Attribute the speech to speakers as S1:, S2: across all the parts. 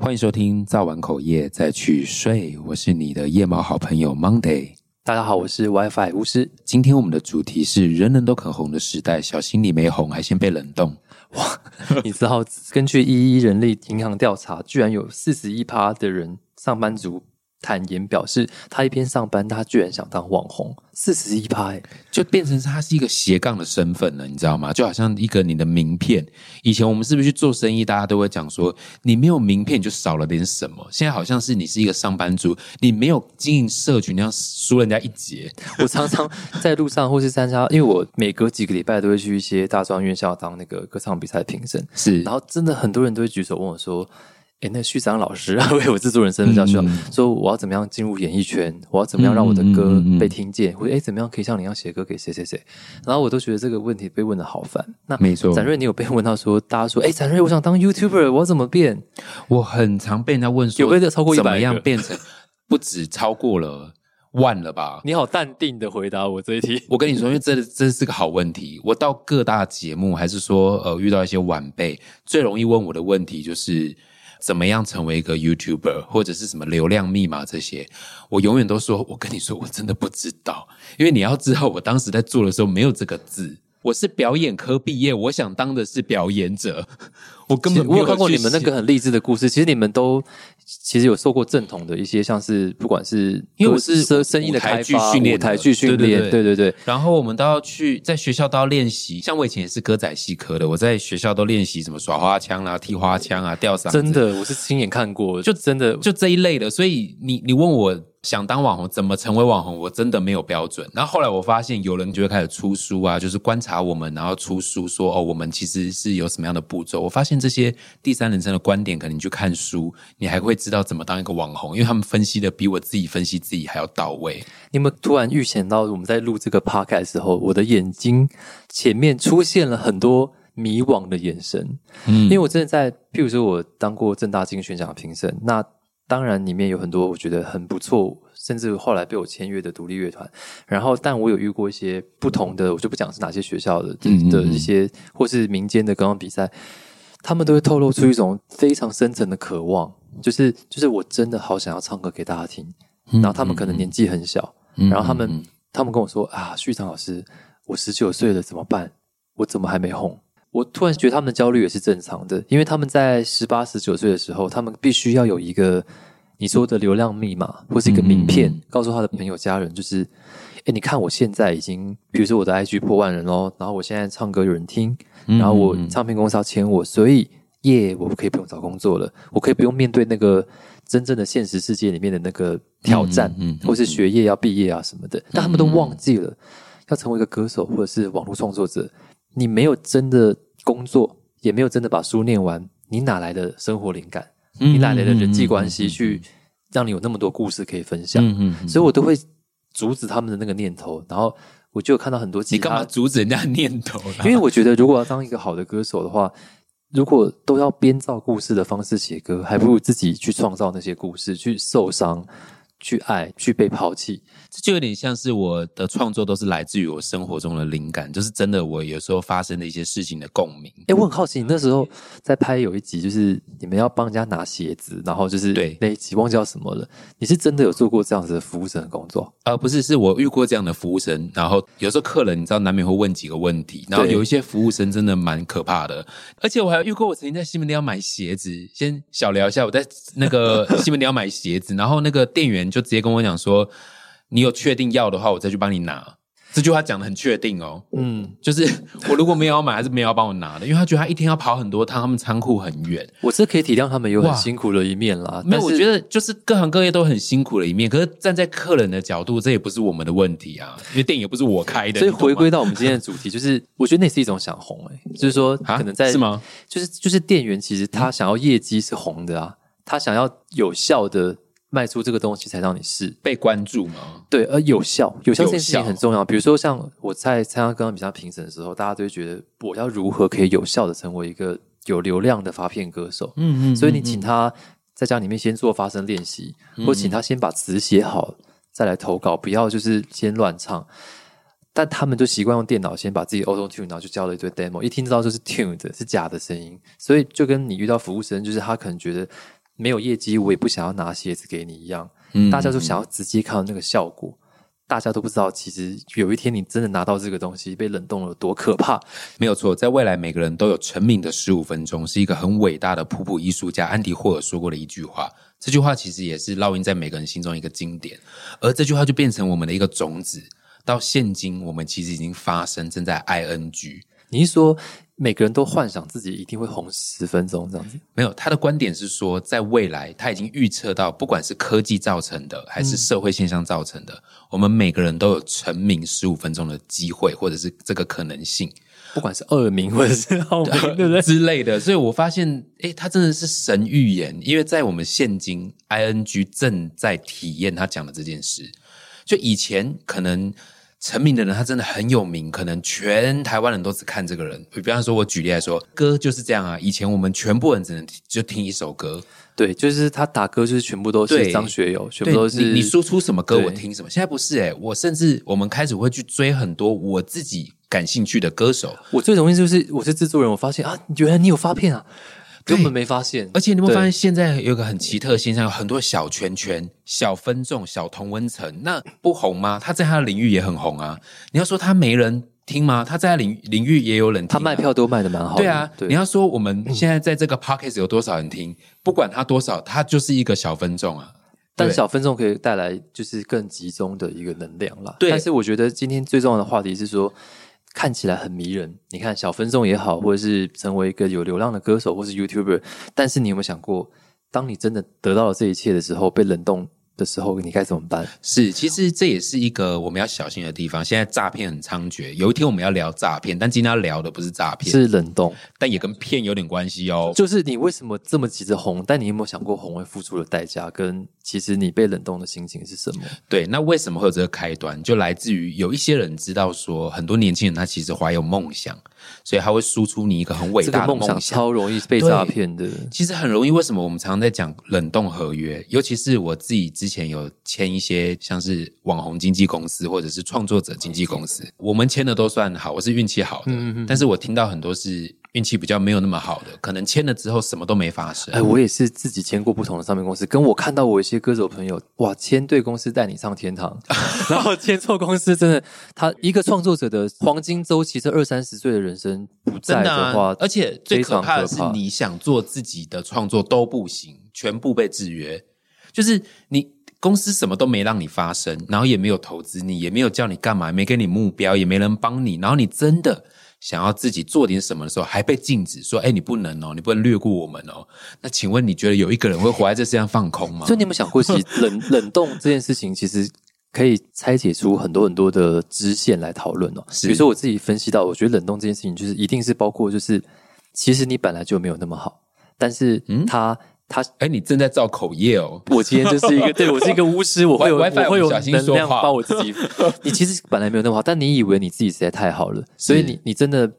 S1: 欢迎收听《造完口业再去睡》，我是你的夜猫好朋友 Monday。
S2: 大家好，我是 WiFi 巫师。
S1: 今天我们的主题是人人都肯红的时代，小心你没红还先被冷冻。
S2: 哇 你知道，根据一一人力银行调查，居然有四十一趴的人上班族。坦言表示，他一边上班，他居然想当网红，四十一拍，
S1: 就变成他是一个斜杠的身份了，你知道吗？就好像一个你的名片。以前我们是不是去做生意，大家都会讲说，你没有名片就少了点什么。现在好像是你是一个上班族，你没有经营社群，你要输人家一截。
S2: 我常常在路上或是参加，因为我每隔几个礼拜都会去一些大专院校当那个歌唱比赛评审，
S1: 是，
S2: 然后真的很多人都会举手问我说。哎，那旭章老师啊，为我制作人身份叫旭章，说我要怎么样进入演艺圈？我要怎么样让我的歌被听见？或者哎，怎么样可以像你一样写歌给谁谁谁？然后我都觉得这个问题被问的好烦。
S1: 那没错，
S2: 展瑞，你有被问到说，大家说，哎，展瑞，我想当 YouTuber，我怎么变？
S1: 我很常被人家问说，
S2: 有没有超过一百
S1: 样变成不止超过了万了吧？
S2: 你好淡定的回答我这一题。
S1: 我跟你说，因为这这是个好问题。我到各大节目，还是说呃遇到一些晚辈，最容易问我的问题就是。怎么样成为一个 YouTuber，或者是什么流量密码这些，我永远都说，我跟你说，我真的不知道，因为你要知道，我当时在做的时候没有这个字。我是表演科毕业，我想当的是表演者。我根本
S2: 我有看过你们那个很励志的故事。其实你们都其实有受过正统的一些，像是不管是
S1: 因为我是
S2: 声声音的开发、
S1: 训练、
S2: 台剧训练，对对对。
S1: 然后我们都要去在学校都要练习。像我以前也是歌仔戏科的，我在学校都练习什么耍花枪啦、踢花枪啊、吊嗓。
S2: 真的，我是亲眼看过，就真的
S1: 就这一类的。所以你你问我。想当网红，怎么成为网红？我真的没有标准。然后后来我发现，有人就会开始出书啊，就是观察我们，然后出书说哦，我们其实是有什么样的步骤。我发现这些第三人称的观点，可能你去看书，你还会知道怎么当一个网红，因为他们分析的比我自己分析自己还要到位。
S2: 你们突然预想到我们在录这个 podcast 的时候，我的眼睛前面出现了很多迷惘的眼神。嗯，因为我真的在，譬如说我当过正大金选奖的评审，那。当然，里面有很多我觉得很不错，甚至后来被我签约的独立乐团。然后，但我有遇过一些不同的，我就不讲是哪些学校的的一些，或是民间的歌唱比赛，他们都会透露出一种非常深层的渴望，就是就是我真的好想要唱歌给大家听。然后他们可能年纪很小，然后他们他们跟我说啊，旭昌老师，我十九岁了怎么办？我怎么还没红？我突然觉得他们的焦虑也是正常的，因为他们在十八、十九岁的时候，他们必须要有一个你说的流量密码或是一个名片，告诉他的朋友、家人，就是，哎，你看我现在已经，比如说我的 IG 破万人哦，然后我现在唱歌有人听，然后我唱片公司要签我，所以耶，我可以不用找工作了，我可以不用面对那个真正的现实世界里面的那个挑战，或是学业要毕业啊什么的，但他们都忘记了要成为一个歌手或者是网络创作者。你没有真的工作，也没有真的把书念完，你哪来的生活灵感？你哪来的人际关系去让你有那么多故事可以分享？所以我都会阻止他们的那个念头。然后我就看到很多，
S1: 你干嘛阻止人家念头？
S2: 因为我觉得，如果要当一个好的歌手的话，如果都要编造故事的方式写歌，还不如自己去创造那些故事，去受伤。去爱，去被抛弃，
S1: 这就有点像是我的创作都是来自于我生活中的灵感，就是真的我有时候发生的一些事情的共鸣。
S2: 哎，我很好奇，你那时候在拍有一集，就是你们要帮人家拿鞋子，然后就是
S1: 对
S2: 那一集忘记叫什么了。你是真的有做过这样子的服务生的工作？
S1: 呃，不是，是我遇过这样的服务生。然后有时候客人你知道难免会问几个问题，然后有一些服务生真的蛮可怕的。而且我还遇过，我曾经在西门町要买鞋子，先小聊一下，我在那个 西门町要买鞋子，然后那个店员。就直接跟我讲说，你有确定要的话，我再去帮你拿。这句话讲的很确定哦，嗯，就是我如果没有要买，还是没有要帮我拿的，因为他觉得他一天要跑很多趟，他们仓库很远。
S2: 我是可以体谅他们有很辛苦的一面啦，
S1: 没有，我觉得就是各行各业都很辛苦的一面。可是站在客人的角度，这也不是我们的问题啊，因为店也不是我开的。
S2: 所以回归到我们今天的主题，就是我觉得那是一种想红，哎，就是说可能在
S1: 是吗？
S2: 就是就是店员其实他想要业绩是红的啊，他想要有效的。卖出这个东西才让你试
S1: 被关注吗？
S2: 对，而有效，有效这件事情很重要。比如说，像我在参加刚刚比赛评审的时候，大家都会觉得我要如何可以有效的成为一个有流量的发片歌手。嗯嗯，所以你请他在家里面先做发声练习，或请他先把词写好再来投稿，不要就是先乱唱。但他们就习惯用电脑先把自己 auto tune，然后就交了一堆 demo，一听知道就是 tune 的，是假的声音。所以就跟你遇到服务生，就是他可能觉得。没有业绩，我也不想要拿鞋子给你一样。
S1: 嗯
S2: 大家都想要直接看到那个效果，大家都不知道，其实有一天你真的拿到这个东西被冷冻了，有多可怕。
S1: 没有错，在未来每个人都有成名的十五分钟，是一个很伟大的普普艺术家安迪霍尔说过的一句话。这句话其实也是烙印在每个人心中一个经典，而这句话就变成我们的一个种子。到现今，我们其实已经发生，正在 ing。
S2: 你是说每个人都幻想自己一定会红十分钟这样子？
S1: 没有，他的观点是说，在未来他已经预测到，不管是科技造成的，还是社会现象造成的，我们每个人都有成名十五分钟的机会，或者是这个可能性。
S2: 不管是二名或者是好名，对不对？
S1: 之类的，所以我发现，诶，他真的是神预言，因为在我们现今，ing 正在体验他讲的这件事。就以前可能成名的人，他真的很有名，可能全台湾人都只看这个人。比方说，我举例来说，歌就是这样啊。以前我们全部人只能就听一首歌，
S2: 对，就是他打歌，就是全部都是张学友，全部都是
S1: 你你输出什么歌，我听什么。现在不是诶，我甚至我们开始会去追很多我自己感兴趣的歌手。
S2: 我最容易就是我是制作人，我发现啊，原来你有发片啊，
S1: 对
S2: 根本没发现。
S1: 而且你有没有发现，现在有一个很奇特的现象，有很多小圈圈、小分众、小同温层，那不红吗？他在他的领域也很红啊。你要说他没人听吗？他在他领领域也有人听、
S2: 他卖。票都卖的蛮好的，
S1: 对啊，
S2: 对
S1: 你要说我们现在在这个 podcast 有多少人听，不管他多少，他就是一个小分众啊。
S2: 但小分众可以带来就是更集中的一个能量啦。
S1: 对
S2: 但是我觉得今天最重要的话题是说，看起来很迷人。你看小分众也好，或者是成为一个有流量的歌手，或是 YouTuber，但是你有没有想过，当你真的得到了这一切的时候，被冷冻的时候，你该怎么办？
S1: 是，其实这也是一个我们要小心的地方。现在诈骗很猖獗，有一天我们要聊诈骗，但今天要聊的不是诈骗，
S2: 是冷冻，
S1: 但也跟骗有点关系哦。
S2: 就是你为什么这么急着红？但你有没有想过红会付出的代价？跟其实你被冷冻的心情是什么？
S1: 对，那为什么会有这个开端？就来自于有一些人知道说，很多年轻人他其实怀有梦想，所以他会输出你一个很伟大的梦
S2: 想超容易被诈骗的。
S1: 其实很容易，为什么我们常常在讲冷冻合约？尤其是我自己之前有签一些像是网红经纪公司或者是创作者经纪公司，我们签的都算好，我是运气好的。但是我听到很多是运气比较没有那么好的，可能签了之后什么都没发生。
S2: 哎，我也是自己签过不同的唱片公司，跟我看到我一些歌手朋友，哇，签对公司带你上天堂，然后签错公司，真的，他一个创作者的黄金周期，这二三十岁的人生不在
S1: 真的
S2: 的话，
S1: 啊，而且最可怕的是，你想做自己的创作都不行，全部被制约。就是你公司什么都没让你发生，然后也没有投资你，也没有叫你干嘛，没给你目标，也没人帮你，然后你真的想要自己做点什么的时候，还被禁止说：“哎，你不能哦，你不能略过我们哦。”那请问你觉得有一个人会活在这世上放空吗
S2: 所以？你有没有想过，其实 冷冷冻这件事情，其实可以拆解出很多很多的支线来讨论哦。比如说我自己分析到，我觉得冷冻这件事情，就是一定是包括，就是其实你本来就没有那么好，但是
S1: 嗯
S2: 他、他
S1: 哎，你正在造口业哦。
S2: 我今天就是一个，对我是一个巫师，我会有我会有能量帮我自己。你其实本来没有那么好，但你以为你自己实在太好了，所以你你真的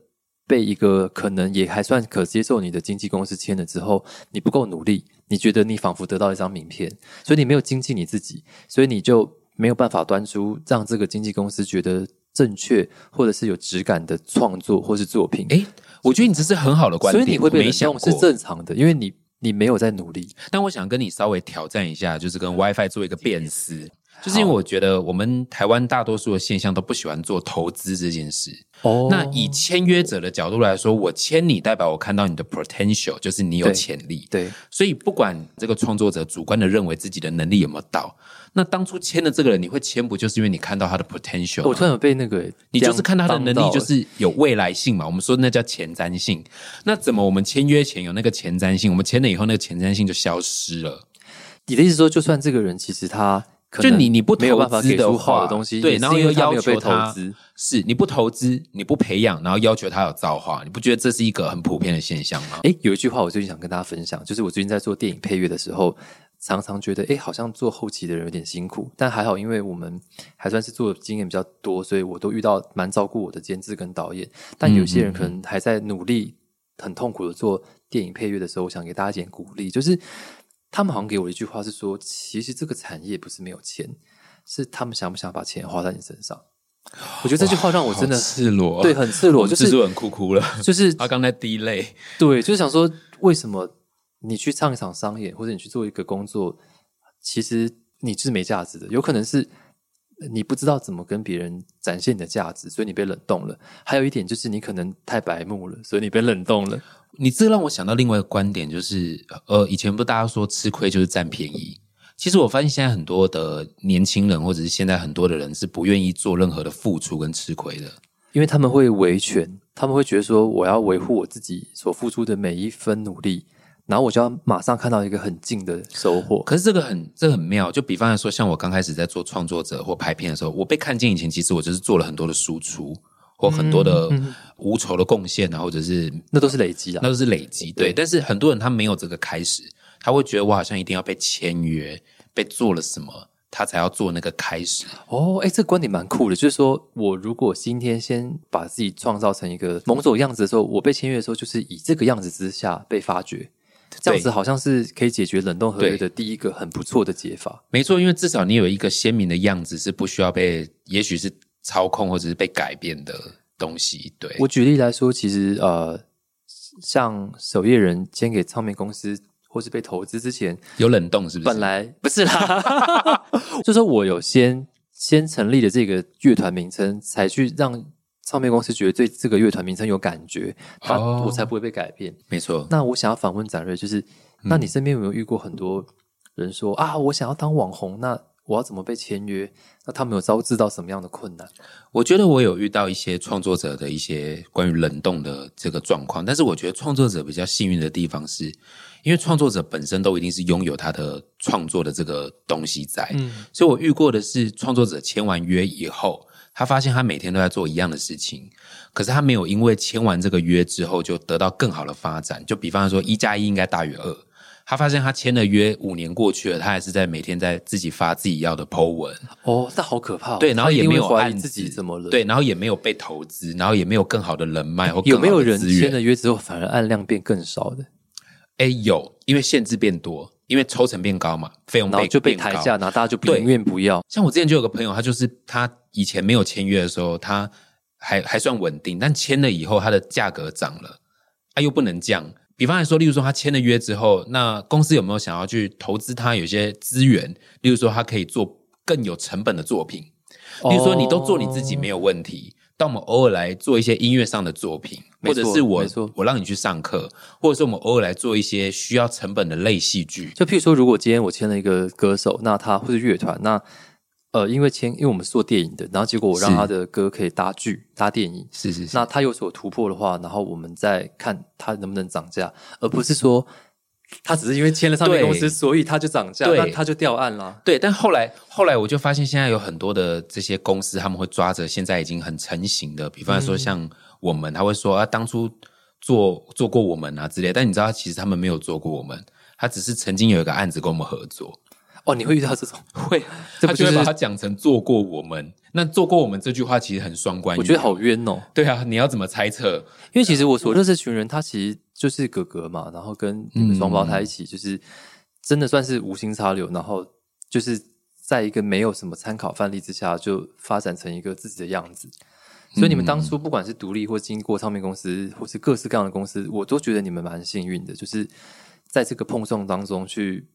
S2: 被一个可能也还算可接受你的经纪公司签了之后，你不够努力，你觉得你仿佛得到一张名片，所以你没有精进你自己，所以你就没有办法端出让这个经纪公司觉得正确或者是有质感的创作或是作品。
S1: 哎，我觉得你这是很好的观点，
S2: 所以你会被
S1: 我没想
S2: 冷冻是
S1: 过。
S2: 正常的，因为你你没有在努力。
S1: 但我想跟你稍微挑战一下，就是跟 WiFi 做一个辨识，就是因为我觉得我们台湾大多数的现象都不喜欢做投资这件事。
S2: 哦
S1: 那以签约者的角度来说，我签你代表我看到你的 potential，就是你有
S2: 对
S1: 潜力。
S2: 对
S1: 所以不管这个创作者主观的认为自己的能力有没有到，那当初签的这个人，你会签不就是因为你看到他的 potential？
S2: 我突然有被那个，
S1: 你就是看他的能力就是有未来性嘛，我们说那叫前瞻性。那怎么我们签约前有那个前瞻性，我们签了以后那个前瞻性就消失了？
S2: 你的意思说，就算这个人其实他
S1: 就你你不
S2: 没有办法
S1: 投资的
S2: 给出好
S1: 话
S2: 的东西，
S1: 对，然后又要求他
S2: 资。
S1: 是你不投资，你不培养，然后要求他有造化，你不觉得这是一个很普遍的现象吗？
S2: 诶，有一句话我最近想跟大家分享，就是我最近在做电影配乐的时候，常常觉得诶，好像做后期的人有点辛苦，但还好，因为我们还算是做的经验比较多，所以我都遇到蛮照顾我的监制跟导演。但有些人可能还在努力、很痛苦的做电影配乐的时候，我想给大家一点鼓励，就是他们好像给我一句话是说，其实这个产业不是没有钱，是他们想不想把钱花在你身上。我觉得这句话让我真的
S1: 好赤裸，
S2: 对很赤裸，就是
S1: 我们制作人哭哭了，
S2: 就是
S1: 他刚才滴泪，
S2: 对，就是想说，为什么你去唱一场商演，或者你去做一个工作，其实你是没价值的。有可能是你不知道怎么跟别人展现你的价值，所以你被冷冻了。还有一点就是你可能太白目了，所以你被冷冻了。
S1: 你这让我想到另外一个观点，就是呃，以前不大家说吃亏就是占便宜。其实我发现现在很多的年轻人，或者是现在很多的人是不愿意做任何的付出跟吃亏的，
S2: 因为他们会维权，他们会觉得说我要维护我自己所付出的每一分努力。然后我就要马上看到一个很近的收获。
S1: 可是这个很这很妙，就比方来说，像我刚开始在做创作者或拍片的时候，我被看见以前，其实我就是做了很多的输出或很多的无酬的贡献啊，或者是
S2: 那都是累积啊，
S1: 那都是累积。对，但是很多人他没有这个开始，他会觉得我好像一定要被签约，被做了什么，他才要做那个开始。
S2: 哦，哎，这个观点蛮酷的，就是说我如果今天先把自己创造成一个某种样子的时候，我被签约的时候，就是以这个样子之下被发掘。这样子好像是可以解决冷冻合约的第一个很不错的解法。
S1: 没错，因为至少你有一个鲜明的样子，是不需要被，也许是操控或者是被改变的东西。对
S2: 我举例来说，其实呃，像守夜人签给唱片公司或是被投资之前，
S1: 有冷冻是不是？
S2: 本来不是啦，就说我有先先成立的这个乐团名称，才去让。唱片公司觉得对这个乐团名称有感觉，他我才不会被改变。
S1: 没错。
S2: 那我想要访问展瑞，就是那你身边有没有遇过很多人说啊，我想要当网红，那我要怎么被签约？那他们有遭致到什么样的困难？
S1: 我觉得我有遇到一些创作者的一些关于冷冻的这个状况，但是我觉得创作者比较幸运的地方是，因为创作者本身都一定是拥有他的创作的这个东西在，嗯，所以我遇过的是创作者签完约以后。他发现他每天都在做一样的事情，可是他没有因为签完这个约之后就得到更好的发展。就比方说，一加一应该大于二。他发现他签了约五年过去了，他还是在每天在自己发自己要的 Po 文。
S2: 哦，那好可怕。
S1: 对，然后也没有
S2: 怀疑自己怎么了。
S1: 对，然后也没有被投资，然后也没有更好的人脉或
S2: 有没有人签了约之后反而按量变更少的？
S1: 哎，有，因为限制变多。因为抽成变高嘛，费用
S2: 就被抬价，然后大家就宁愿不要。
S1: 像我之前就有个朋友，他就是他以前没有签约的时候，他还还算稳定，但签了以后，他的价格涨了，他又不能降。比方来说，例如说他签了约之后，那公司有没有想要去投资他有些资源？例如说他可以做更有成本的作品，例如说你都做你自己没有问题。但我们偶尔来做一些音乐上的作品，或者是我我让你去上课，或者是我们偶尔来做一些需要成本的类戏剧。
S2: 就譬如说，如果今天我签了一个歌手，那他或者乐团，那呃，因为签，因为我们是做电影的，然后结果我让他的歌可以搭剧、搭电影，
S1: 是是是。
S2: 那他有所突破的话，然后我们再看他能不能涨价，而不是说。他只是因为签了唱片公司，所以他就涨价，那他就掉案了。
S1: 对，但后来后来我就发现，现在有很多的这些公司，他们会抓着现在已经很成型的，比方说像我们，他会说啊，当初做做过我们啊之类。但你知道，其实他们没有做过我们，他只是曾经有一个案子跟我们合作。
S2: 哦，你会遇到这种？
S1: 会，他就会把它讲成做过我们。那做过我们这句话其实很双关，
S2: 我觉得好冤哦。
S1: 对啊，你要怎么猜测？
S2: 因为其实我所认识群人，他其实就是哥哥嘛，然后跟你们双胞胎一起，就是真的算是无心插柳，然后就是在一个没有什么参考范例之下，就发展成一个自己的样子。所以你们当初不管是独立或经过唱片公司，或是各式各样的公司，我都觉得你们蛮幸运的，就是在这个碰撞当中去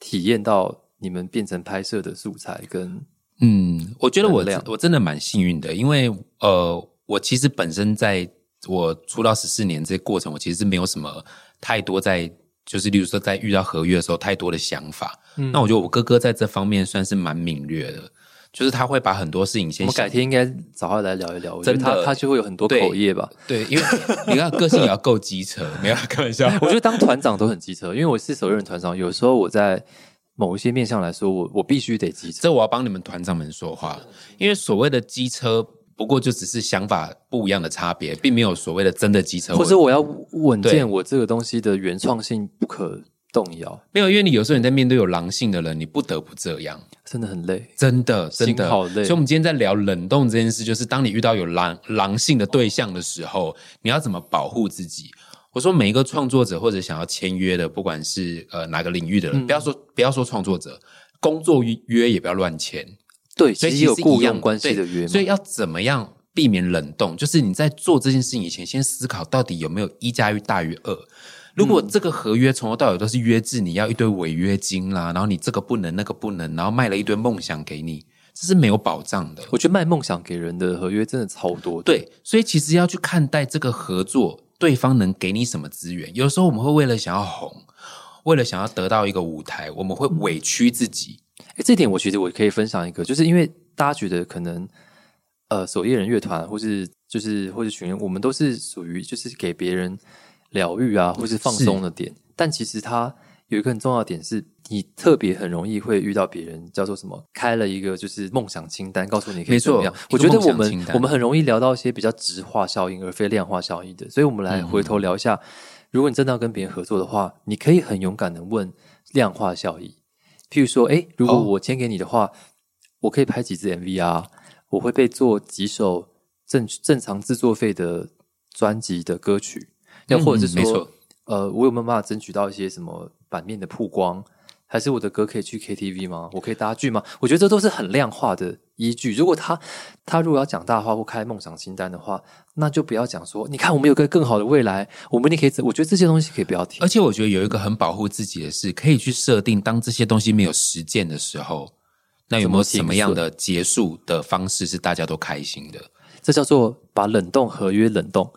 S2: 体验到你们变成拍摄的素材跟。
S1: 嗯，我觉得我我真的蛮幸运的，因为呃，我其实本身在我出道十四年这过程，我其实是没有什么太多在，就是例如说在遇到合约的时候太多的想法。那我觉得我哥哥在这方面算是蛮敏锐的，就是他会把很多事情先。
S2: 我改天应该找他来聊一聊，真的，他他就会有很多口业吧？
S1: 对，因为你看个性也要够机车，没有开玩笑。
S2: 我觉得当团长都很机车，因为我是首任团长，有时候我在。某一些面向来说，我我必须得机车，
S1: 这我要帮你们团长们说话，因为所谓的机车，不过就只是想法不一样的差别，并没有所谓的真的机车。
S2: 或者我要稳健，我这个东西的原创性不可动摇。
S1: 没有，因为你有时候你在面对有狼性的人，你不得不这样，
S2: 真的很累，
S1: 真的真的
S2: 好累。所
S1: 以，我们今天在聊冷冻这件事，就是当你遇到有狼狼性的对象的时候，你要怎么保护自己？我说每一个创作者或者想要签约的，不管是呃哪个领域的人，不要说不要说创作者，工作约也不要乱签。
S2: 对，所以有雇佣关系的约。
S1: 所以要怎么样避免冷冻？就是你在做这件事情以前，先思考到底有没有一加一大于二。如果这个合约从头到尾都是约制，你要一堆违约金啦，然后你这个不能那个不能，然后卖了一堆梦想给你，这是没有保障的。
S2: 我觉得卖梦想给人的合约真的超多。
S1: 对，所以其实要去看待这个合作，对方能给你什么资源。有时候我们会为了想要红，为了想要得到一个舞台，我们会委屈自己。
S2: 哎，这点我觉得我可以分享一个，就是因为大家觉得可能，呃，守夜人乐团或是就是或者群人，我们都是属于就是给别人疗愈啊，或是放松的点。但其实它有一个很重要的点，是你特别很容易会遇到别人叫做什么，开了一个就是梦想清单，告诉你可以怎么样。我觉得我们我们很容易聊到一些比较直化效应而非量化效应的，所以我们来回头聊一下，如果你真的要跟别人合作的话，你可以很勇敢的问量化效益。譬如说，哎，如果我签给你的话，我可以拍几支 MV 啊？我会被做几首正正常制作费的专辑的歌曲，又或者是说，呃，我有没有办法争取到一些什么版面的曝光？还是我的歌可以去 KTV 吗？我可以搭剧吗？我觉得这都是很量化的依据。如果他他如果要讲大话或开梦想清单的话，那就不要讲说，你看我们有个更好的未来，我们你可以。我觉得这些东西可以不要提。
S1: 而且我觉得有一个很保护自己的事，可以去设定，当这些东西没有实践的时候，那有没有什么样的结束的方式是大家都开心的？
S2: 这叫做把冷冻合约冷冻。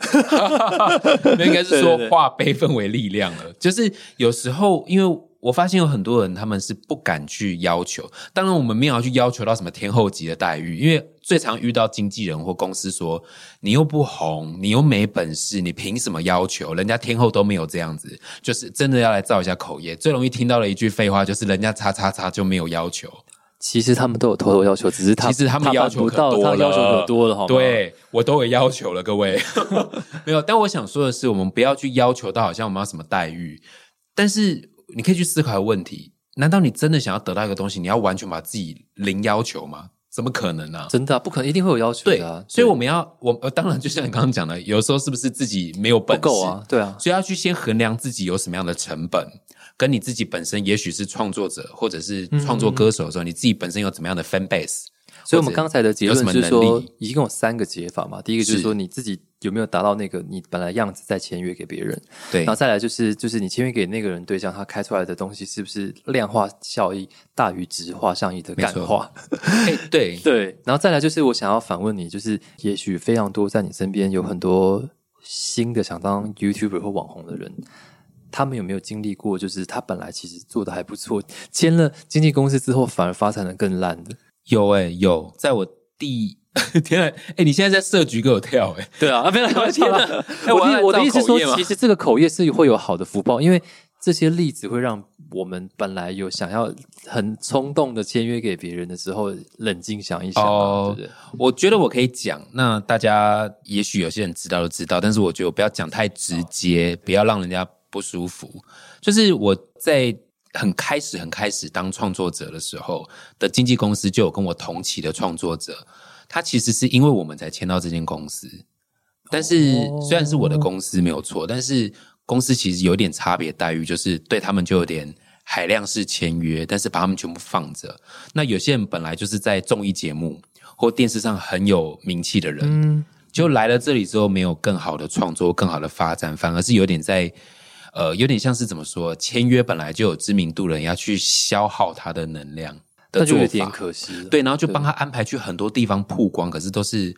S1: 那应该是说化悲愤为力量了。就是有时候因为。我发现有很多人，他们是不敢去要求。当然，我们没有去要求到什么天后级的待遇，因为最常遇到经纪人或公司说：“你又不红，你又没本事，你凭什么要求？人家天后都没有这样子。”就是真的要来造一下口业。最容易听到的一句废话就是：“人家叉叉叉就没有要求。”
S2: 其实他们都有偷偷要求，只是他
S1: 其实他们要求可多了，
S2: 要求可多了，好吗？
S1: 对我都有要求了，各位 没有。但我想说的是，我们不要去要求到好像我们要什么待遇，但是。你可以去思考问题：难道你真的想要得到一个东西，你要完全把自己零要求吗？怎么可能呢？
S2: 真的不可能，一定会有要求
S1: 的。所以我们要，我当然就像你刚刚讲的，有时候是不是自己没有本事
S2: 啊？对啊，
S1: 所以要去先衡量自己有什么样的成本，跟你自己本身，也许是创作者或者是创作歌手的时候，你自己本身有怎么样的 fan base。
S2: 所以我们刚才的结论是说，一共有三个解法嘛。第一个就是说，你自己有没有达到那个你本来样子再签约给别人？
S1: 对。
S2: 然后再来就是，就是你签约给那个人对象，他开出来的东西是不是量化效益大于直化效益的感化？
S1: 对
S2: 对。然后再来就是，我想要反问你，就是也许非常多在你身边有很多新的想当 YouTuber 或网红的人，他们有没有经历过，就是他本来其实做的还不错，签了经纪公司之后，反而发展的更烂的？
S1: 有哎，有，在我第 天啊，哎，你现在在设局给我跳哎，
S2: 对啊，啊，不要天哪！我我的意思说，其实这个口业是会有好的福报，因为这些例子会让我们本来有想要很冲动的签约给别人的时候，冷静想一想，对不对？
S1: 我觉得我可以讲，那大家也许有些人知道都知道，但是我觉得我不要讲太直接，不要让人家不舒服。就是我在。很开始，很开始当创作者的时候的经纪公司就有跟我同期的创作者，他其实是因为我们才签到这间公司，但是虽然是我的公司没有错，但是公司其实有点差别待遇，就是对他们就有点海量式签约，但是把他们全部放着。那有些人本来就是在综艺节目或电视上很有名气的人，就来了这里之后没有更好的创作、更好的发展，反而是有点在。呃，有点像是怎么说？签约本来就有知名度了，你要去消耗他的能量的做
S2: 法，可惜。
S1: 对，然后就帮他安排去很多地方曝光，可是都是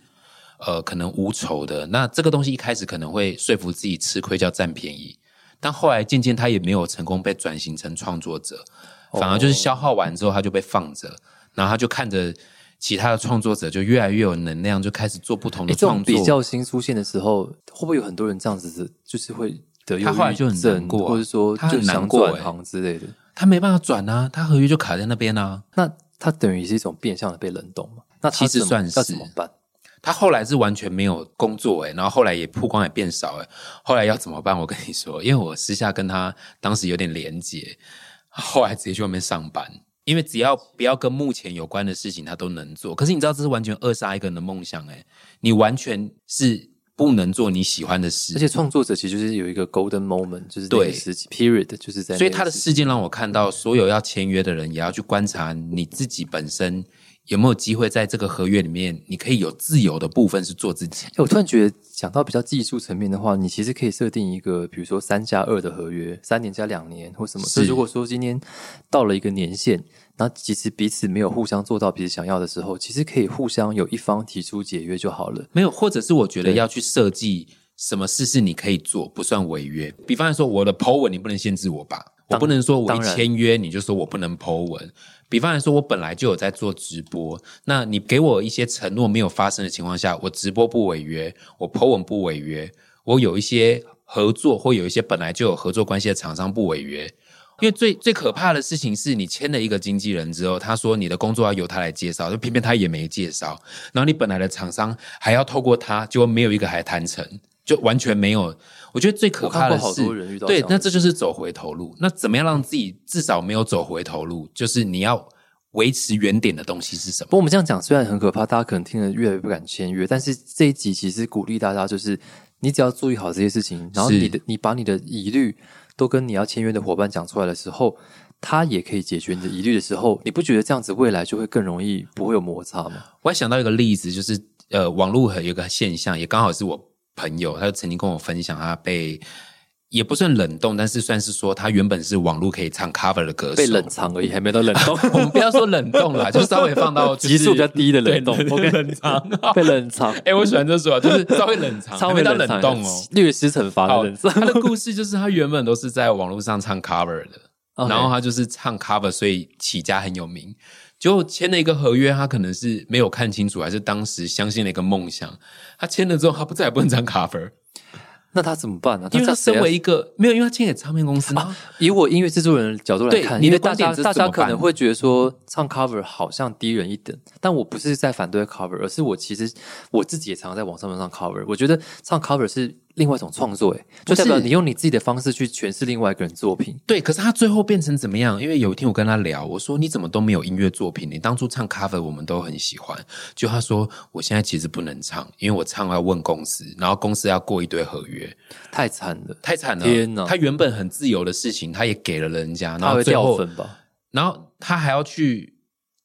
S1: 呃可能无酬的。那这个东西一开始可能会说服自己吃亏叫占便宜，但后来渐渐他也没有成功被转型成创作者，反而就是消耗完之后他就被放着，然后他就看着其他的创作者就越来越有能量，就开始做不同的创
S2: 作。比较新出现的时候，会不会有很多人这样子，就是会？
S1: 他后来就很难过，
S2: 或者说
S1: 他很难过
S2: 行之类的，
S1: 他没办法转啊，他合约就卡在那边啊。
S2: 那他等于是一种变相的被冷冻嘛？那
S1: 其实算是
S2: 怎么办？
S1: 他后来是完全没有工作哎，然后后来也曝光也变少哎。后来要怎么办？我跟你说，因为我私下跟他当时有点连结，后来直接去外面上班，因为只要不要跟目前有关的事情，他都能做。可是你知道，这是完全扼杀一个人的梦想哎，你完全是。不能做你喜欢的事，
S2: 而且创作者其实就是有一个 golden moment，就是对时期 period，就是在。
S1: 所以他的事件让我看到，所有要签约的人也要去观察你自己本身有没有机会在这个合约里面，你可以有自由的部分是做自己？
S2: 我突然觉得，讲到比较技术层面的话，你其实可以设定一个，比如说三加二的合约，三年加两年或什么。所以如果说今天到了一个年限，那其实彼此没有互相做到彼此想要的时候，其实可以互相有一方提出解约就好了。
S1: 没有，或者是我觉得要去设计什么事是你可以做，不算违约。比方来说，我的 Po 文你不能限制我吧？我不能说我一签约你就说我不能 Po 文。比方来说，我本来就有在做直播，那你给我一些承诺没有发生的情况下，我直播不违约，我 Po 文不违约，我有一些合作或有一些本来就有合作关系的厂商不违约。因为最最可怕的事情是你签了一个经纪人之后，他说你的工作要由他来介绍，就偏偏他也没介绍，然后你本来的厂商还要透过他，结果没有一个还谈成，就完全没有。我觉得最可怕的是，对，那这就是走回头路。那怎么样让自己至少没有走回头路？就是你要维持原点的东西是什么？
S2: 不过，我们这样讲虽然很可怕，大家可能听了越来越不敢签约，但是这一集其实鼓励大家，就是你只要注意好这些事情，然后你的你把你的疑虑。都跟你要签约的伙伴讲出来的时候，他也可以解决你的疑虑的时候，你不觉得这样子未来就会更容易不会有摩擦吗？
S1: 我还想到一个例子，就是呃，网络有个现象，也刚好是我朋友，他就曾经跟我分享，他被。也不算冷冻，但是算是说他原本是网络可以唱 cover 的歌手，
S2: 被冷藏而已，还没到冷冻。
S1: 我们不要说冷冻了，就稍微放到
S2: 级数比较低的冷冻，
S1: 被冷藏，
S2: 被冷藏。
S1: 哎，我喜欢这说，就是稍微冷藏，
S2: 稍微
S1: 到冷冻哦，
S2: 略施惩罚的冷藏。
S1: 他的故事就是他原本都是在网络上唱 cover 的，然后他就是唱 cover，所以起家很有名。就签了一个合约，他可能是没有看清楚，还是当时相信了一个梦想。他签了之后，他不再也不能唱 cover。
S2: 那他怎么办呢？
S1: 因为他身为一个没有，因为他签给唱片公司啊。
S2: 以我音乐制作人的角度来看，你的大家大家可能会觉得说唱 cover 好像低人一等，但我不是在反对 cover，而是我其实我自己也常常在网上面上 cover。我觉得唱 cover 是。另外一种创作，哎，就代表你用你自己的方式去诠释另外一个人作品。
S1: 对，可是他最后变成怎么样？因为有一天我跟他聊，我说你怎么都没有音乐作品？你当初唱 cover 我们都很喜欢，就他说我现在其实不能唱，因为我唱要问公司，然后公司要过一堆合约，
S2: 太惨了，
S1: 太惨了！
S2: 天哪，
S1: 他原本很自由的事情，他也给了人家，然后最后，然后他还要去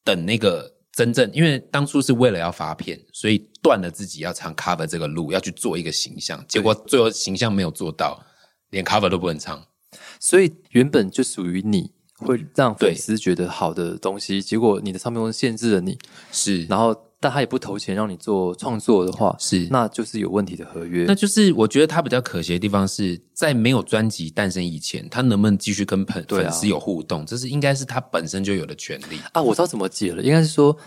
S1: 等那个。真正因为当初是为了要发片，所以断了自己要唱 cover 这个路，要去做一个形象，结果最后形象没有做到，连 cover 都不能唱。
S2: 所以原本就属于你会让粉丝觉得好的东西，结果你的唱片公司限制了你，
S1: 是，
S2: 然后。但他也不投钱让你做创作的话，
S1: 是，
S2: 那就是有问题的合约。
S1: 那就是我觉得他比较可惜的地方是在没有专辑诞生以前，他能不能继续跟粉粉丝有互动，这是应该是他本身就有的权利
S2: 啊。我知道怎么解了，应该是说，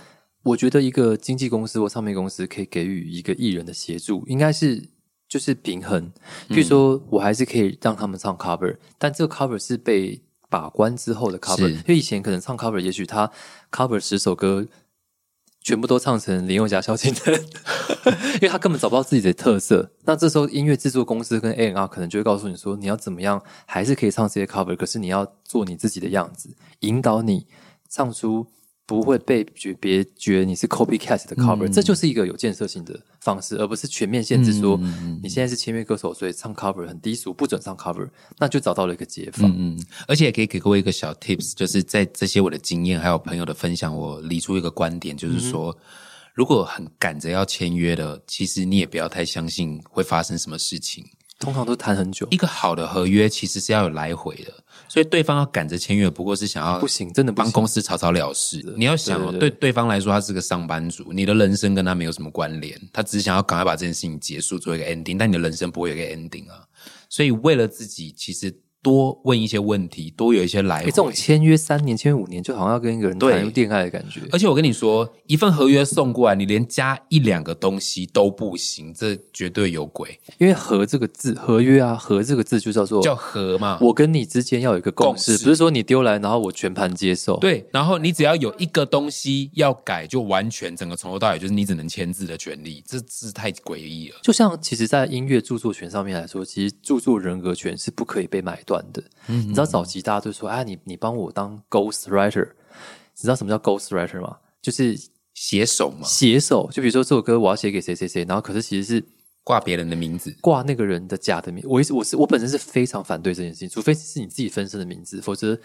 S2: 我觉得一个经纪公司或唱片公司可以给予一个艺人的协助，应该是就是平衡。比如说，我还是可以让他们唱 cover，但这个 cover 是被把关之后的 cover，因为以前可能唱 cover，也许他 cover 十首歌。全部都唱成林宥嘉、萧敬腾，因为他根本找不到自己的特色。那这时候音乐制作公司跟 A N R 可能就会告诉你说，你要怎么样还是可以唱这些 cover，可是你要做你自己的样子，引导你唱出。不会被觉别觉得你是 copycat 的 cover，这就是一个有建设性的方式，而不是全面限制说你现在是签约歌手，所以唱 cover 很低俗，不准唱 cover，那就找到了一个解法。
S1: 嗯，而且也可以给各位一个小 tips，就是在这些我的经验还有朋友的分享，我理出一个观点，就是说，如果很赶着要签约的，其实你也不要太相信会发生什么事情。
S2: 通常都谈很久，
S1: 一个好的合约其实是要有来回的，所以对方要赶着签约，不过是想要
S2: 不行，真的
S1: 帮公司草草了事。你要想，对对方来说，他是个上班族，你的人生跟他没有什么关联，他只是想要赶快把这件事情结束，做一个 ending，但你的人生不会有一个 ending 啊。所以为了自己，其实。多问一些问题，多有一些来回。
S2: 这种签约三年、签约五年，就好像要跟一个人谈恋爱的感觉。
S1: 而且我跟你说，一份合约送过来，你连加一两个东西都不行，这绝对有鬼。
S2: 因为“合”这个字，合约啊，“合”这个字就叫做
S1: 叫合嘛。
S2: 我跟你之间要有一个共识，不是说你丢来，然后我全盘接受。
S1: 对，然后你只要有一个东西要改，就完全整个从头到尾就是你只能签字的权利，这字太诡异了。
S2: 就像其实，在音乐著作权上面来说，其实著作人格权是不可以被买断的。嗯。你知道早期大家都说，哎，你你帮我当 ghost writer，你知道什么叫 ghost writer 吗？就是
S1: 写手嘛。
S2: 写手，就比如说这首歌我要写给谁谁谁，然后可是其实是
S1: 挂别人的名字，
S2: 挂那个人的假的名。我我是我本身是非常反对这件事情，除非是你自己分身的名字，否则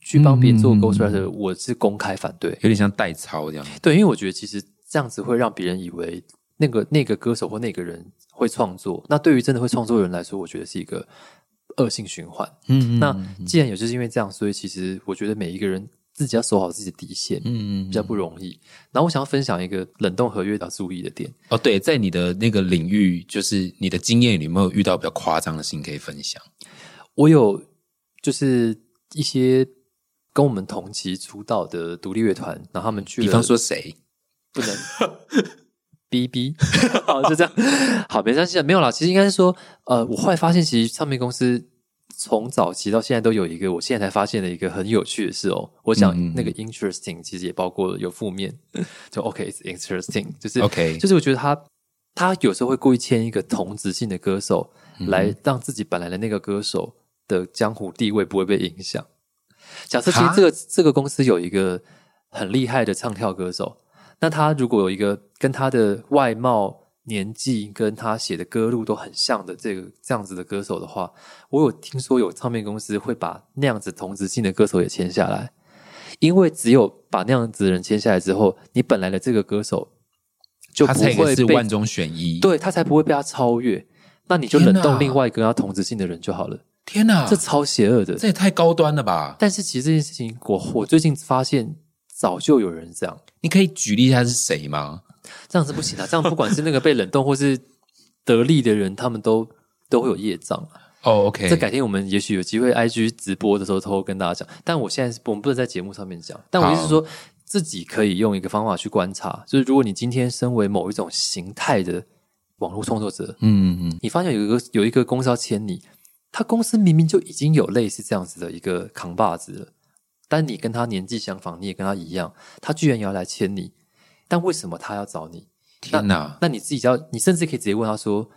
S2: 去帮别人做 ghostwriter，我是公开反对，
S1: 有点像代抄这样。
S2: 对，因为我觉得其实这样子会让别人以为那个那个歌手或那个人会创作，那对于真的会创作的人来说，我觉得是一个恶性循环。
S1: 嗯
S2: 那既然有就是因为这样，所以其实我觉得每一个人自己要守好自己的底线，
S1: 嗯
S2: 比较不容易。然后我想要分享一个冷冻合约要注意的点。
S1: 哦，对，在你的那个领域，就是你的经验，有没有遇到比较夸张的事情可以分享？
S2: 我有就是一些跟我们同期出道的独立乐团，然后他们去了，
S1: 比方说谁？
S2: 不能 B B，好就这样，好没关系，没有啦。其实应该是说，呃，我后来发现，其实唱片公司从早期到现在都有一个，我现在才发现的一个很有趣的事哦。我讲
S1: 嗯嗯嗯
S2: 那个 interesting，其实也包括有负面，就 OK，it's interesting，就是
S1: OK
S2: 就是我觉得他他有时候会故意签一个同质性的歌手，
S1: 嗯
S2: 来让自己本来的那个歌手的江湖地位不会被影响。假设其实这个这个公司有一个很厉害的唱跳歌手，那他如果有一个跟他的外貌、年纪跟他写的歌路都很像的这个这样子的歌手的话，我有听说有唱片公司会把那样子同质性的歌手也签下来，因为只有把那样子的人签下来之后，你本来的这个歌手就不会被
S1: 是万中选一。，
S2: 对他才不会被他超越。那你就冷冻另外一个跟他同质性的人就好了，
S1: 天哪，
S2: 这超邪恶的。
S1: 这也太高端了吧？
S2: 但是其实这件事情，我我最近发现早就有人这样，
S1: 你可以举例一下是谁吗？
S2: 这样是不行的。这样不管是那个被冷冻 或是得利的人，他们都都会有业障。
S1: 哦，OK，
S2: 这改天我们也许有机会 IG 直播的时候偷偷跟大家讲。但我现在是我们不能在节目上面讲，但我意思是说，自己可以用一个方法去观察，就是如果你今天身为某一种形态的网络创作者，
S1: 嗯嗯
S2: 你发现有一个有一个公司要签你，他公司明明就已经有类似这样子的一个扛把子了，但你跟他年纪相仿，你也跟他一样，他居然也要来签你，但为什么他要找你？
S1: 天哪，
S2: 那你自己就要，你甚至可以直接问他说，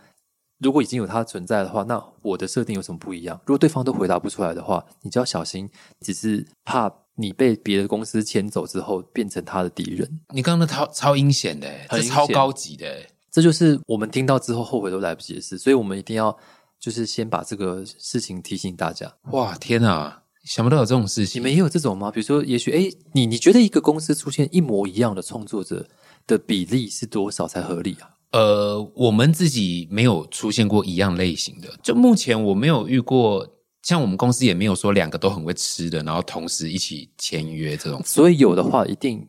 S2: 如果已经有他存在的话，那我的设定有什么不一样？如果对方都回答不出来的话，你就要小心，只是怕你被别的公司牵走之后变成他的敌人。
S1: 你刚刚那超超阴险的，这超高级的。
S2: 这就是我们听到之后后悔都来不及的事，所以我们一定要就是先把这个事情提醒大家。
S1: 哇，天哪，想不到有这种事情。
S2: 你们也有这种吗？比如说，也许哎，你你觉得一个公司出现一模一样的创作者的比例是多少才合理啊？
S1: 呃，我们自己没有出现过一样类型的，就目前我没有遇过，像我们公司也没有说两个都很会吃的，然后同时一起签约这种。
S2: 所以有的话一定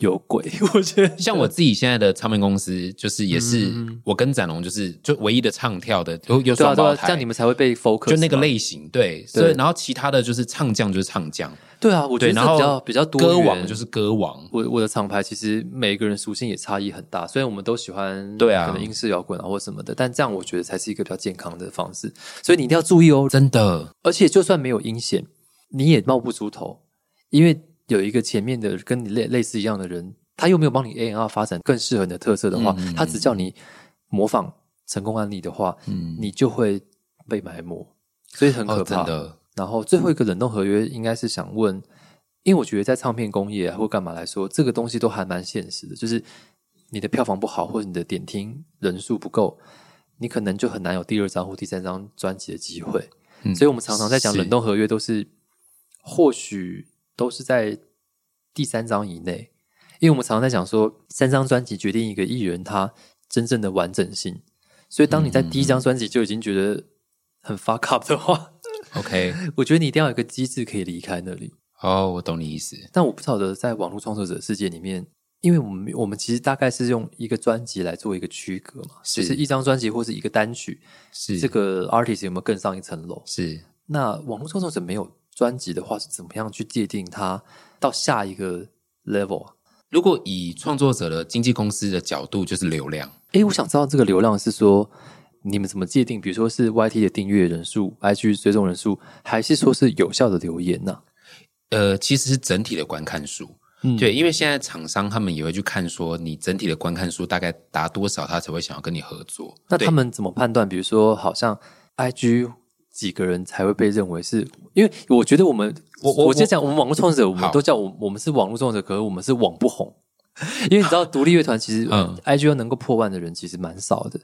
S2: 有鬼，我觉得。
S1: 像我自己现在的唱片公司，就是也是
S2: 嗯
S1: 我跟展龙，就是就唯一的唱跳的有有双胞胎，
S2: 这样你们才会被 focus，
S1: 就那个
S2: 嘛
S1: 类型，对，所以然后其他的就是唱将就是唱将，
S2: 对啊，我觉得比较比较多
S1: 歌王就是歌王，
S2: 我我的厂牌其实每个人属性也差异很大，虽然我们都喜欢
S1: 对啊
S2: 可能英式摇滚啊或什么的，但这样我觉得才是一个比较健康的方式，所以你一定要注意哦。
S1: 真的
S2: 而且就算没有阴险，你也冒不出头，因为有一个前面的跟你类类似一样的人，他又没有帮你 A N R 发展更适合你的特色的话，
S1: 嗯
S2: 他只叫你模仿成功案例的话，
S1: 嗯
S2: 你就会被埋没，所以很可
S1: 哦，
S2: 怕。然后最后一个冷冻合约应该是想问，因为我觉得在唱片工业啊或干嘛来说，这个东西都还蛮现实的，就是你的票房不好，或者你的点听人数不够，你可能就很难有第二张或第三张专辑的机会。
S1: 嗯
S2: 所以我们常常在讲冷冻合约，都是或许都是在第三张以内，因为我们常常在讲说，三张专辑决定一个艺人他真正的完整性。所以当你在第一张专辑就已经觉得很 fuck up 的话
S1: ，OK，
S2: 我觉得你一定要有一个机制可以离开那里。
S1: 哦，我懂你意思，
S2: 但我不晓得在网络创作者世界里面，因为我们我们其实大概是用一个专辑来做一个区隔嘛，
S1: 是。
S2: 就是一张专辑或是一个单曲，
S1: 是。
S2: 这个 artist 有没有更上一层楼？
S1: 是。
S2: 那网络创作者没有专辑的话，是怎么样去界定它到下一个 level 啊？
S1: 如果以创作者的经纪公司的角度，就是流量，
S2: 诶，我想知道这个流量是说你们怎么界定？比如说是 YT 的订阅人数、IG 追踪人数，还是说是有效的留言呢、
S1: 呃，其实是整体的观看数。
S2: 嗯
S1: 对，因为现在厂商他们也会去看说你整体的观看数大概达多少，他才会想要跟你合作。
S2: 那他们怎么判断？比如说，好像 IG 几个人才会被认为是？因为我觉得我们，
S1: 我我
S2: 我就讲我们网络创作者，我们都叫我我们是网络创作者，可是我们是网不红。因为你知道，独立乐团其实
S1: 嗯
S2: IG 要能够破万的人其实蛮少的，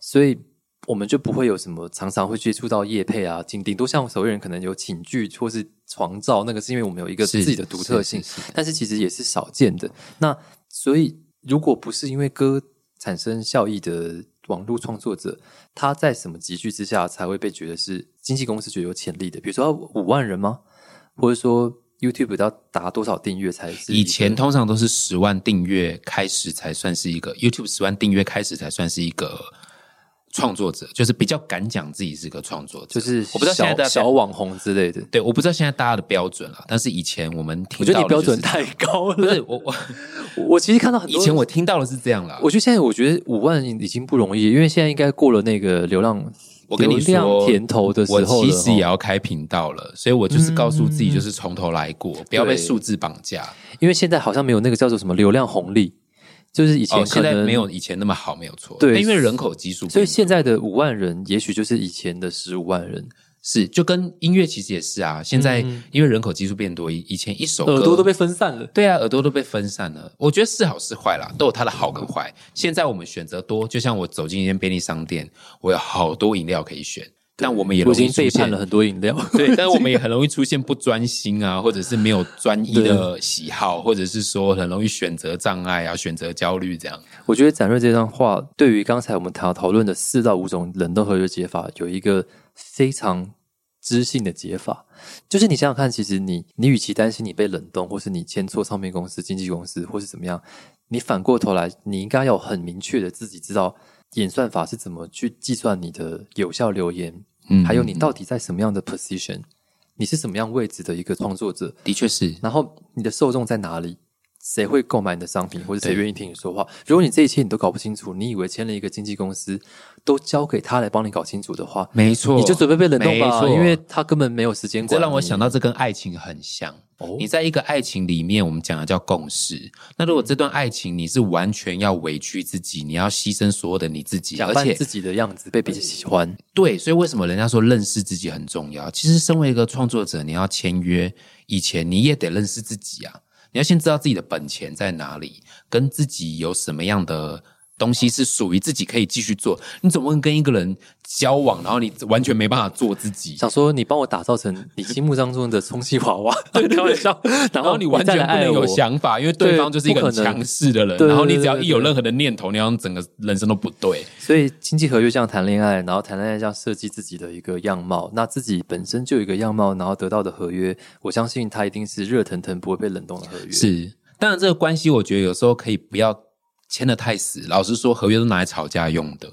S2: 所以我们就不会有什么常常会接触到业配啊，顶顶多像所谓人可能有寝具或是床罩，那个是因为我们有一个自己的独特性，但是其实也是少见的。那所以，如果不是因为歌产生效益的网络创作者，他在什么集聚之下才会被觉得是经纪公司觉得有潜力的？比如说五万人吗？或者说？YouTube 要达多少订阅才是？
S1: 以前通常都是十万订阅开始才算是一个 YouTube 十万订阅开始才算是一个创作者，就是比较敢讲自己是个创作者。
S2: 就是我不知道现在的小网红之类的，
S1: 对，我不知道现在大家的标准了。但是以前我们听，
S2: 我觉得你标准太高了。不
S1: 是我我
S2: 我其实看到很
S1: 多，以前我听到的是这样啦。
S2: 我觉得现在我觉得五万已经不容易，因为现在应该过了那个流量。
S1: 我跟你说，
S2: 甜头的时候，
S1: 我其实也要开频道了，所以我就是告诉自己，就是从头来过，不要被数字绑架。
S2: 因为现在好像没有那个叫做什么流量红利，就是以前
S1: 现在没有以前那么好，没有错。
S2: 对，
S1: 因为人口基数，
S2: 所以现在的五万人，也许就是以前的十五万人。
S1: 是，就跟音乐其实也是啊。现在因为人口基数变多，以以前一首
S2: 耳朵都被分散了。
S1: 对啊，耳朵都被分散了。我觉得是好是坏啦，都有它的好跟坏。现在我们选择多，就像我走进一间便利商店，我有好多饮料可以选。但我们也已
S2: 经背叛了很多饮料，
S1: 对，但是我们也很容易出现不专心啊，或者是没有专一的喜好，或者是说很容易选择障碍啊，选择焦虑这样。
S2: 我觉得展瑞这段话对于刚才我们讨讨论的四到五种冷冻合约解法，有一个非常知性的解法，就是你想想看，其实你你与其担心你被冷冻，或是你签错唱片公司、经纪公司，或是怎么样，你反过头来，你应该要很明确的自己知道。演算法是怎么去计算你的有效留言？嗯，还有你到底在什么样的 position？你是什么样位置的一个创作者？
S1: 的确是。
S2: 然后你的受众在哪里？谁会购买你的商品，或者谁愿意听你说话？如果你这一切你都搞不清楚，你以为签了一个经纪公司，都交给他来帮你搞清楚的话，
S1: 没错，
S2: 你就准备被冷冻吧，因为他根本没有时间管。
S1: 这让我想到，这跟爱情很像。你在一个爱情里面，我们讲的叫共识。那如果这段爱情你是完全要委屈自己，你要牺牲所有的你自己，而且
S2: 自己的样子被别人喜欢，
S1: 对，所以为什么人家说认识自己很重要？其实，身为一个创作者，你要签约以前，你也得认识自己啊。你要先知道自己的本钱在哪里，跟自己有什么样的东西是属于自己可以继续做。你总不能跟一个人交往，然后你完全没办法做自己。
S2: 想说你帮我打造成你心目当中的充气娃娃，
S1: 开玩笑。然后你完全不能有想法，因为对方就是一个强势的人。然后你只要一有任何的念头，你让整个人生都不对。
S2: 所以经济合约这样谈恋爱，然后谈恋爱这样设计自己的一个样貌，那自己本身就有一个样貌，然后得到的合约，我相信它一定是热腾腾，不会被冷冻的合约。
S1: 是，当然这个关系，我觉得有时候可以不要签的太死。老实说，合约都拿来吵架用的。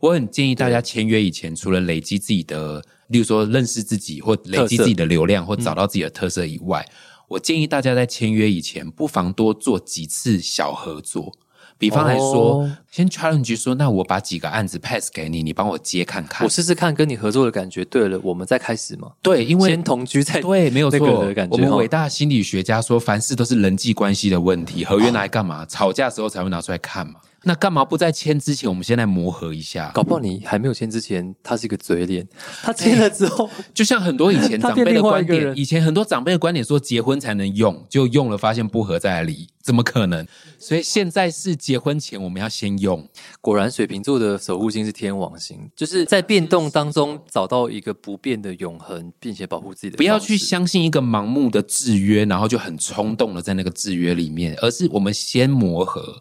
S1: 我很建议大家签约以前，除了累积自己的，例如说认识自己或累积自己的流量，或找到自己的特色以外，我建议大家在签约以前，不妨多做几次小合作。比方来说，先 challenge 说，那我把几个案子 pass 给你，你帮我接看看，
S2: 我试试看跟你合作的感觉。对了，我们再开始嘛？
S1: 对，因为
S2: 先同居再
S1: 对，没有错
S2: 的感觉。
S1: 我们伟大心理学家说，凡事都是人际关系的问题，合约拿来干嘛？吵架时候才会拿出来看嘛。那干嘛不在签之前，我们先来磨合一下？
S2: 搞不好你还没有签之前，他是一个嘴脸；他签了之后，
S1: 就像很多以前 长辈的观点，以前很多长辈的观点说结婚才能用，就用了发现不合再来离，怎么可能？所以现在是结婚前我们要先用。
S2: 果然，水瓶座的守护星是天王星，就是在变动当中找到一个不变的永恒，并且保护自己的。
S1: 不要去相信一个盲目的制约，然后就很冲动的在那个制约里面，而是我们先磨合。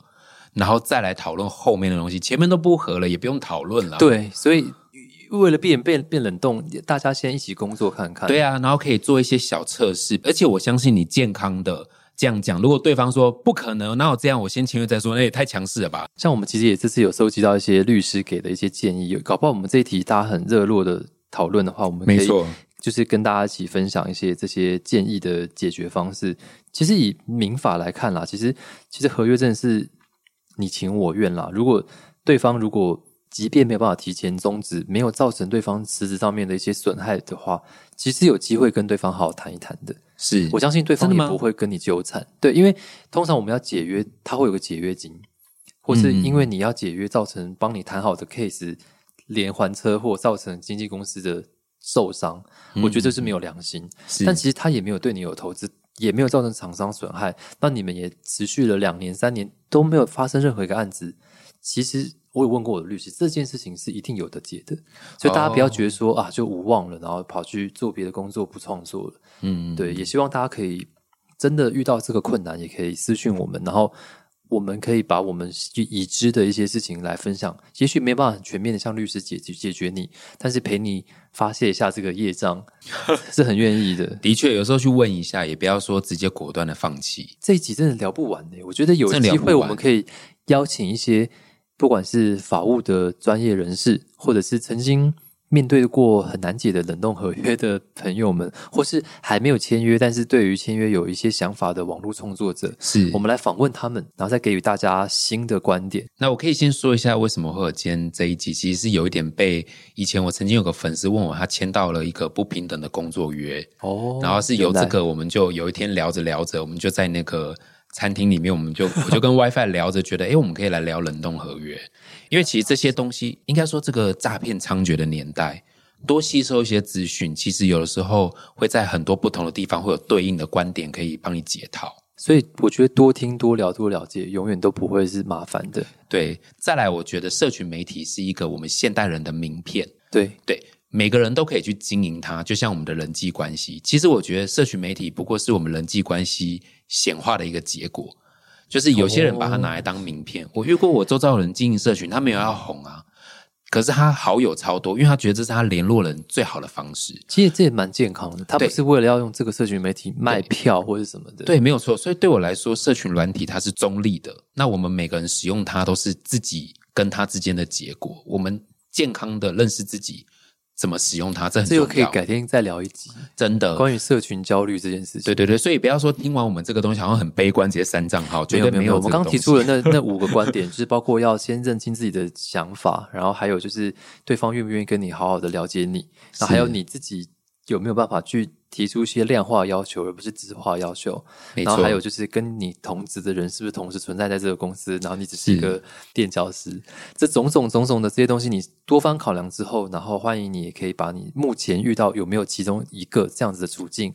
S1: 然后再来讨论后面的东西，前面都不合了，也不用讨论了。
S2: 对，所以为了避免变变冷冻，大家先一起工作看看。
S1: 对啊，然后可以做一些小测试，而且我相信你健康的这样讲。如果对方说不可能，那我这样我先签约再说，那也太强势了吧？
S2: 像我们其实也这次有收集到一些律师给的一些建议，搞不好我们这一题大家很热络的讨论的话，我们可以就是跟大家一起分享一些这些建议的解决方式。其实以民法来看啦，其实其实合约真的是。你情我愿啦。如果对方如果即便没有办法提前终止，没有造成对方实质上面的一些损害的话，其实有机会跟对方好好谈一谈的。
S1: 是
S2: 我相信对方也不会跟你纠缠。对，因为通常我们要解约，他会有个解约金，或是因为你要解约造成帮你谈好的 case 连环车祸造成经纪公司的受伤，我觉得这是没有良心。但其实他也没有对你有投资。也没有造成厂商损害，那你们也持续了两年、三年都没有发生任何一个案子。其实我有问过我的律师，这件事情是一定有的解的，所以大家不要觉得说啊，就无望了，然后跑去做别的工作不创作了。嗯，对，也希望大家可以真的遇到这个困难，也可以私讯我们，然后。我们可以把我们已知的一些事情来分享，也许没办法很全面的向律师解决解决你，但是陪你发泄一下这个业障 是很愿意的。
S1: 的确，有时候去问一下，也不要说直接果断的放弃。
S2: 这一集真的聊不完的，我觉得有机会我们可以邀请一些不管是法务的专业人士，或者是曾经。面对过很难解的冷冻合约的朋友们，或是还没有签约，但是对于签约有一些想法的网络创作者，
S1: 是。
S2: 我们来访问他们，然后再给予大家新的观点。
S1: 那我可以先说一下为什么会有今天这一集，其实是有一点被以前我曾经有个粉丝问我，他签到了一个不平等的工作约。哦，然后是由这个，我们就有一天聊着聊着，我们就在那个餐厅里面，我们就 我就跟 WiFi 聊着，觉得哎，我们可以来聊冷冻合约。因为其实这些东西，应该说这个诈骗猖獗的年代，多吸收一些资讯，其实有的时候会在很多不同的地方会有对应的观点可以帮你解套。
S2: 所以我觉得多听、多聊、多了解，永远都不会是麻烦的。
S1: 对，再来，我觉得社群媒体是一个我们现代人的名片。
S2: 对
S1: 对，每个人都可以去经营它，就像我们的人际关系。其实我觉得社群媒体不过是我们人际关系显化的一个结果。就是有些人把它拿来当名片，我遇过我周遭人经营社群，他没有要红啊，可是他好友超多，因为他觉得这是他联络人最好的方式。
S2: 其实这也蛮健康的，他不是为了要用这个社群媒体卖票或者什么的。
S1: 对，没有错。所以对我来说，社群软体它是中立的，那我们每个人使用它都是自己跟他之间的结果。我们健康的认识自己。怎么使用它？这很重要。
S2: 这个可以改天再聊一集，
S1: 真的
S2: 关于社群焦虑这件事情。
S1: 对对对，所以不要说听完我们这个东西好像很悲观，直接删账号，绝对没有。
S2: 我们刚提出的那 那五个观点，就是包括要先认清自己的想法，然后还有就是对方愿不愿意跟你好好的了解你，然后还有你自己。有没有办法去提出一些量化要求，而不是质化要求？然后还有就是跟你同职的人是不是同时存在在这个公司？然后你只是一个垫脚石，这种种种种的这些东西，你多方考量之后，然后欢迎你也可以把你目前遇到有没有其中一个这样子的处境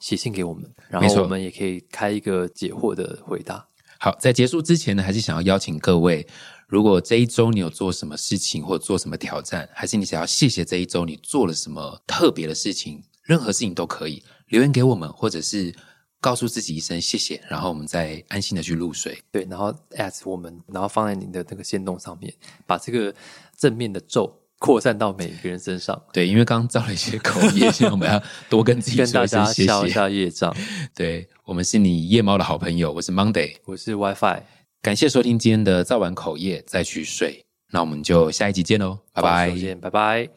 S2: 写信给我们，然后我们也可以开一个解惑的回答。
S1: 好，在结束之前呢，还是想要邀请各位，如果这一周你有做什么事情，或者做什么挑战，还是你想要谢谢这一周你做了什么特别的事情，任何事情都可以留言给我们，或者是告诉自己一声谢谢，然后我们再安心的去入睡。
S2: 对，然后 at 我们，然后放在您的那个线动上面，把这个正面的咒扩散到每一个人身上。
S1: 对，因为刚刚造了一些口业，所以我们要多跟自己说一声谢谢，
S2: 一下业障。
S1: 对。我们是你夜猫的好朋友，我是 Monday，
S2: 我是 WiFi，
S1: 感谢收听今天的早晚口业，再去睡，那我们就下一集见喽，拜拜，再
S2: 见，拜拜。